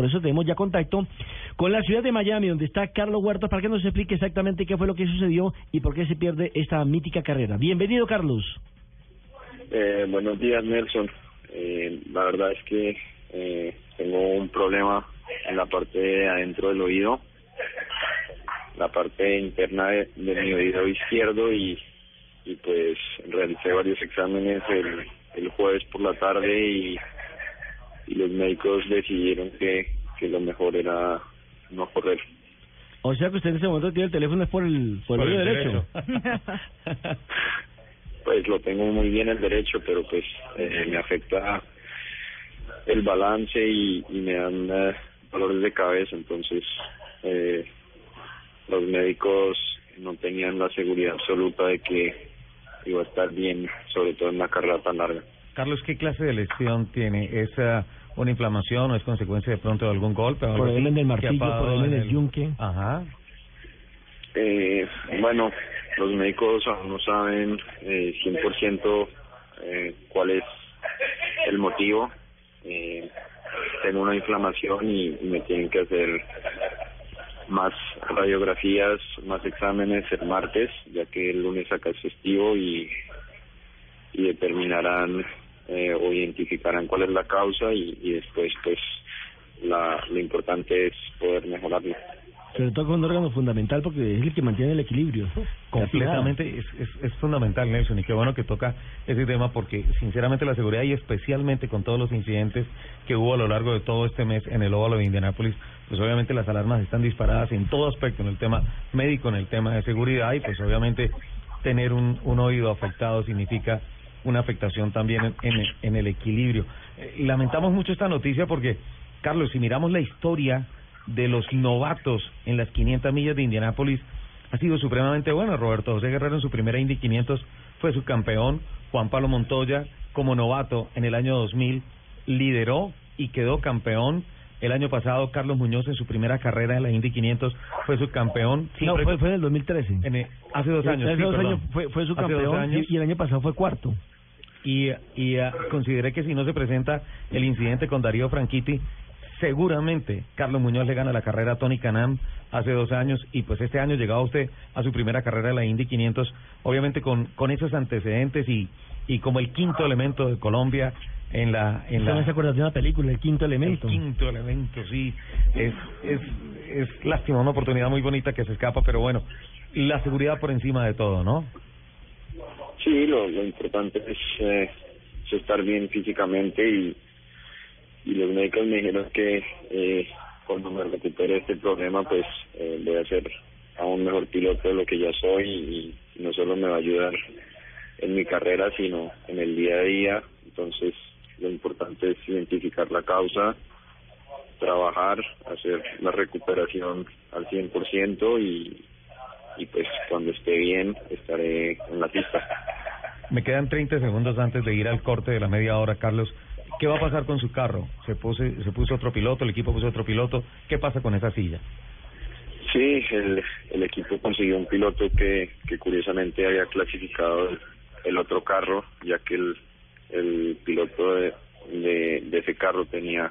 Por eso tenemos ya contacto con la ciudad de Miami, donde está Carlos Huerta, para que nos explique exactamente qué fue lo que sucedió y por qué se pierde esta mítica carrera. Bienvenido, Carlos. Eh, buenos días, Nelson. Eh, la verdad es que eh, tengo un problema en la parte de adentro del oído, la parte interna de, de mi oído izquierdo y, pues realicé varios exámenes el jueves por la tarde y, y los médicos decidieron que, que lo mejor era no correr. O sea que usted en ese momento tiene el teléfono es por el, por el oído derecho. Pues lo tengo muy bien el derecho, pero pues eh, me afecta el balance y, y me dan eh, dolores de cabeza, entonces eh, los médicos no tenían la seguridad absoluta de que iba a estar bien, sobre todo en una carrera tan larga. Carlos, ¿qué clase de lesión tiene? ¿Es ah, una inflamación o es consecuencia de pronto de algún golpe? o algo Por el así del martillo, por pasado el en del yunque. Ajá. Eh, bueno, los médicos aún no saben eh, 100% eh, cuál es el motivo. Eh, tengo una inflamación y, y me tienen que hacer más radiografías, más exámenes el martes, ya que el lunes acá es festivo y, y determinarán eh, o identificarán cuál es la causa y, y después pues la, lo importante es poder mejorarlo. Sobre todo con un órgano fundamental porque es el que mantiene el equilibrio. Completamente, es, es, es fundamental, Nelson, y qué bueno que toca ese tema porque, sinceramente, la seguridad y especialmente con todos los incidentes que hubo a lo largo de todo este mes en el óvalo de Indianápolis, pues obviamente las alarmas están disparadas en todo aspecto, en el tema médico, en el tema de seguridad, y pues obviamente tener un, un oído afectado significa una afectación también en, en, en el equilibrio. Eh, lamentamos mucho esta noticia porque, Carlos, si miramos la historia de los novatos en las 500 millas de Indianápolis ha sido supremamente bueno. Roberto José Guerrero en su primera Indy 500 fue su campeón. Juan Pablo Montoya como novato en el año 2000 lideró y quedó campeón. El año pasado Carlos Muñoz en su primera carrera en la Indy 500 fue su campeón. No, Siempre- fue, fue en el 2013. en el- hace dos años. Hace sí, dos perdón. años fue, fue su Hace dos campeón años. y, y el año pasado fue cuarto. Y, y ah, consideré que si no se presenta el incidente con Darío Franchitti, seguramente Carlos Muñoz le gana la carrera a Tony Canam hace dos años y pues este año llegaba usted a su primera carrera de la Indy 500, obviamente con, con esos antecedentes y, y como el quinto elemento de Colombia en la... En ¿Usted la se acuerda de una película, El Quinto Elemento? el quinto elemento, sí. Es, es, es lástima, una oportunidad muy bonita que se escapa, pero bueno, la seguridad por encima de todo, ¿no? Sí, lo, lo importante es, eh, es estar bien físicamente y, y los médicos me dijeron que eh, cuando me recupere este problema pues eh, voy a ser aún mejor piloto de lo que ya soy y, y no solo me va a ayudar en mi carrera sino en el día a día. Entonces lo importante es identificar la causa, trabajar, hacer la recuperación al 100% y, y pues cuando esté bien estaré en la pista. Me quedan 30 segundos antes de ir al corte de la media hora, Carlos. ¿Qué va a pasar con su carro? ¿Se, puse, se puso otro piloto, el equipo puso otro piloto? ¿Qué pasa con esa silla? Sí, el, el equipo consiguió un piloto que, que curiosamente había clasificado el, el otro carro, ya que el, el piloto de, de, de ese carro tenía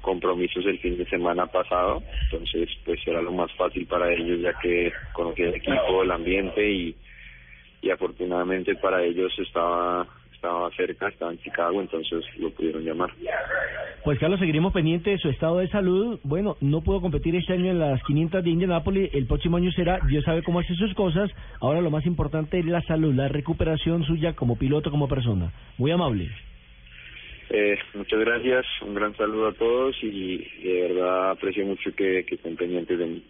compromisos el fin de semana pasado, entonces pues era lo más fácil para ellos ya que conocía el equipo, el ambiente y, y afortunadamente para ellos estaba estaba cerca, estaba en Chicago, entonces lo pudieron llamar. Pues Carlos, seguiremos pendiente de su estado de salud. Bueno, no pudo competir este año en las 500 de Indianapolis. El próximo año será, Dios sabe cómo hace sus cosas. Ahora lo más importante es la salud, la recuperación suya como piloto, como persona. Muy amable. Eh, muchas gracias, un gran saludo a todos y de verdad aprecio mucho que, que estén pendientes de mí.